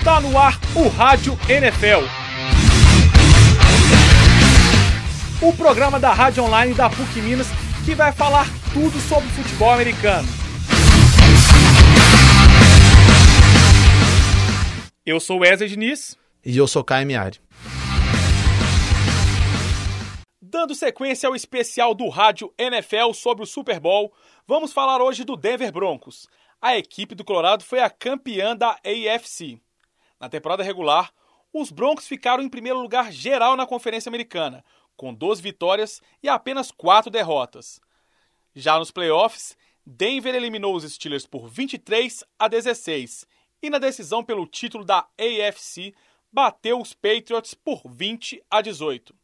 Está no ar o Rádio NFL. O programa da Rádio Online da PUC Minas que vai falar tudo sobre futebol americano. Eu sou Wesley Diniz. E eu sou Caio Miari. Dando sequência ao especial do Rádio NFL sobre o Super Bowl, vamos falar hoje do Denver Broncos. A equipe do Colorado foi a campeã da AFC. Na temporada regular, os Broncos ficaram em primeiro lugar geral na Conferência Americana, com 12 vitórias e apenas 4 derrotas. Já nos playoffs, Denver eliminou os Steelers por 23 a 16 e na decisão pelo título da AFC bateu os Patriots por 20 a 18.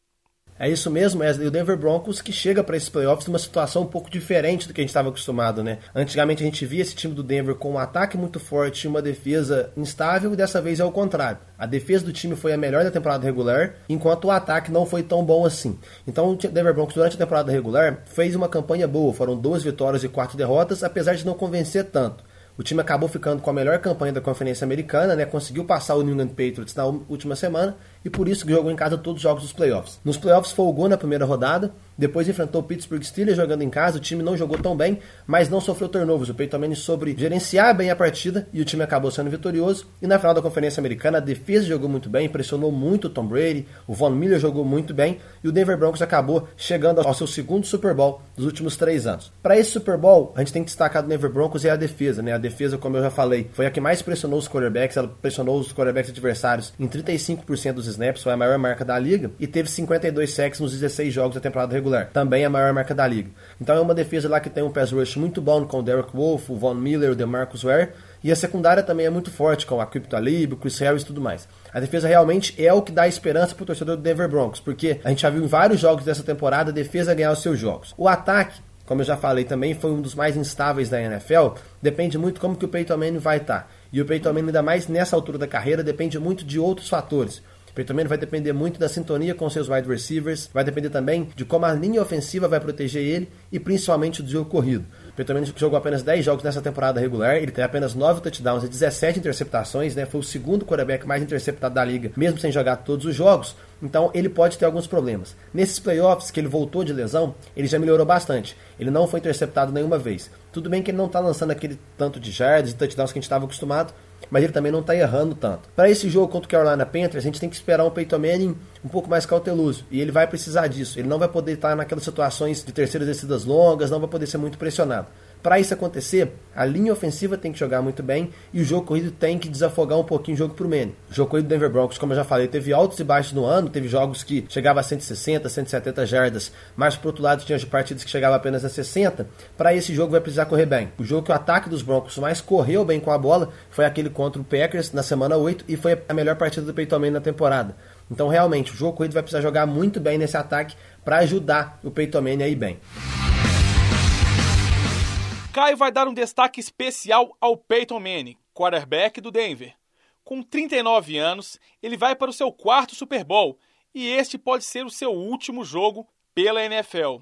É isso mesmo, Wesley. O Denver Broncos que chega para esses playoffs numa situação um pouco diferente do que a gente estava acostumado, né? Antigamente a gente via esse time do Denver com um ataque muito forte e uma defesa instável, e dessa vez é o contrário. A defesa do time foi a melhor da temporada regular, enquanto o ataque não foi tão bom assim. Então o Denver Broncos, durante a temporada regular, fez uma campanha boa. Foram duas vitórias e quatro derrotas, apesar de não convencer tanto. O time acabou ficando com a melhor campanha da Conferência Americana, né? Conseguiu passar o New England Patriots na última semana e por isso jogou em casa todos os jogos dos playoffs. Nos playoffs folgou na primeira rodada, depois enfrentou o Pittsburgh Steelers jogando em casa, o time não jogou tão bem, mas não sofreu turnovers. O Peyton Manning sobre gerenciar bem a partida e o time acabou sendo vitorioso. E na final da Conferência Americana, a defesa jogou muito bem, pressionou muito o Tom Brady, o Von Miller jogou muito bem e o Denver Broncos acabou chegando ao seu segundo Super Bowl dos últimos três anos. Para esse Super Bowl, a gente tem que destacar do Denver Broncos é a defesa, né? A defesa, como eu já falei, foi a que mais pressionou os quarterbacks, ela pressionou os quarterbacks adversários em 35% dos snaps, foi a maior marca da liga, e teve 52 sacks nos 16 jogos da temporada regular, também a maior marca da liga. Então é uma defesa lá que tem um pass rush muito bom com o Derek Wolf, o Von Miller, o DeMarcus Ware, e a secundária também é muito forte com a Crypto Talib, o Chris Harris e tudo mais. A defesa realmente é o que dá esperança para o torcedor do Denver Broncos, porque a gente já viu em vários jogos dessa temporada a defesa ganhar os seus jogos. O ataque como eu já falei também, foi um dos mais instáveis da NFL. Depende muito como que o Peyton Manning vai estar. E o Peyton Manning, ainda mais nessa altura da carreira, depende muito de outros fatores. Peyton Manning vai depender muito da sintonia com seus wide receivers, vai depender também de como a linha ofensiva vai proteger ele e principalmente do jogo corrido. Manning jogou apenas 10 jogos nessa temporada regular, ele tem apenas 9 touchdowns e 17 interceptações, né? Foi o segundo quarterback mais interceptado da liga, mesmo sem jogar todos os jogos. Então ele pode ter alguns problemas. Nesses playoffs que ele voltou de lesão, ele já melhorou bastante. Ele não foi interceptado nenhuma vez. Tudo bem que ele não está lançando aquele tanto de jardas e touchdowns que a gente estava acostumado, mas ele também não está errando tanto. Para esse jogo contra o Carolina Panthers, a gente tem que esperar um Peyton Manning um pouco mais cauteloso, e ele vai precisar disso. Ele não vai poder estar naquelas situações de terceiras descidas longas, não vai poder ser muito pressionado. Para isso acontecer, a linha ofensiva tem que jogar muito bem e o jogo corrido tem que desafogar um pouquinho o jogo para o. O jogo corrido do Denver Broncos, como eu já falei, teve altos e baixos no ano, teve jogos que chegava a 160, 170 jardas, mas por outro lado tinha partidas que chegavam apenas a 60. Para esse jogo vai precisar correr bem. O jogo que o ataque dos Broncos mais correu bem com a bola foi aquele contra o Packers na semana 8 e foi a melhor partida do Peyton Manning na temporada. Então realmente o jogo corrido vai precisar jogar muito bem nesse ataque para ajudar o Peyton Manning a ir bem. Caio vai dar um destaque especial ao Peyton Manning, quarterback do Denver. Com 39 anos, ele vai para o seu quarto Super Bowl e este pode ser o seu último jogo pela NFL.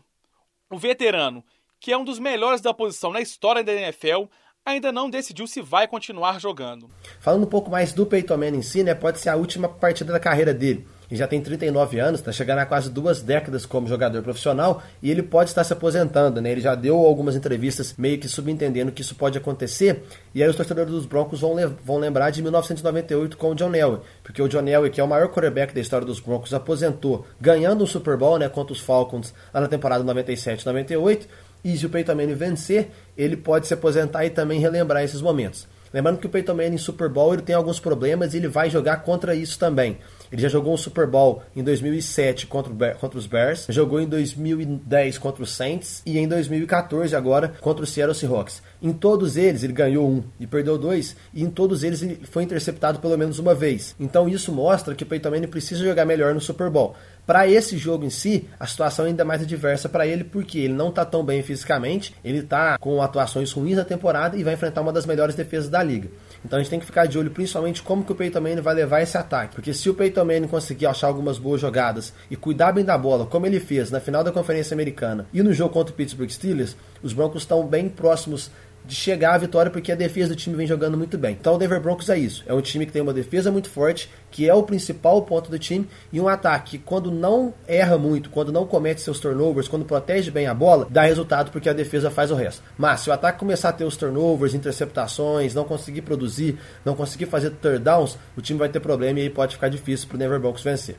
O veterano, que é um dos melhores da posição na história da NFL, ainda não decidiu se vai continuar jogando. Falando um pouco mais do Peyton Manning em si, né, pode ser a última partida da carreira dele. Ele já tem 39 anos, está chegando a quase duas décadas como jogador profissional e ele pode estar se aposentando, né? Ele já deu algumas entrevistas meio que subentendendo que isso pode acontecer. E aí os torcedores dos Broncos vão, vão lembrar de 1998 com o John Elway, porque o John Elway, que é o maior quarterback da história dos Broncos, aposentou ganhando um Super Bowl, né, contra os Falcons lá na temporada 97-98. E se o Peyton Manning vencer, ele pode se aposentar e também relembrar esses momentos. Lembrando que o Peyton Manning em Super Bowl ele tem alguns problemas e ele vai jogar contra isso também. Ele já jogou um Super Bowl em 2007 contra, contra os Bears, jogou em 2010 contra os Saints e em 2014 agora contra o Seattle Seahawks. Em todos eles ele ganhou um e perdeu dois, e em todos eles ele foi interceptado pelo menos uma vez. Então isso mostra que o Peyton Manning precisa jogar melhor no Super Bowl. Para esse jogo em si, a situação é ainda mais adversa para ele, porque ele não está tão bem fisicamente, ele está com atuações ruins na temporada e vai enfrentar uma das melhores defesas da liga. Então a gente tem que ficar de olho principalmente como que o Peyton Manning vai levar esse ataque, porque se o Peyton Manning conseguir achar algumas boas jogadas e cuidar bem da bola, como ele fez na final da Conferência Americana e no jogo contra o Pittsburgh Steelers, os Broncos estão bem próximos de chegar à vitória porque a defesa do time vem jogando muito bem. Então o Denver Broncos é isso. É um time que tem uma defesa muito forte, que é o principal ponto do time, e um ataque que quando não erra muito, quando não comete seus turnovers, quando protege bem a bola, dá resultado porque a defesa faz o resto. Mas se o ataque começar a ter os turnovers, interceptações, não conseguir produzir, não conseguir fazer third downs, o time vai ter problema e aí pode ficar difícil para o Denver Broncos vencer.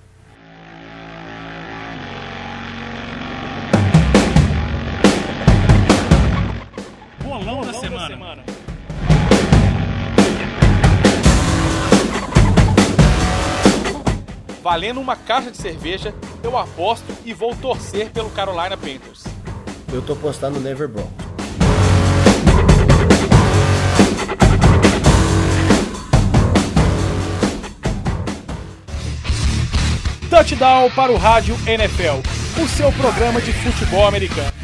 Valendo uma caixa de cerveja, eu aposto e vou torcer pelo Carolina Panthers. Eu tô apostando no Never Broncos. Touchdown para o Rádio NFL, o seu programa de futebol americano.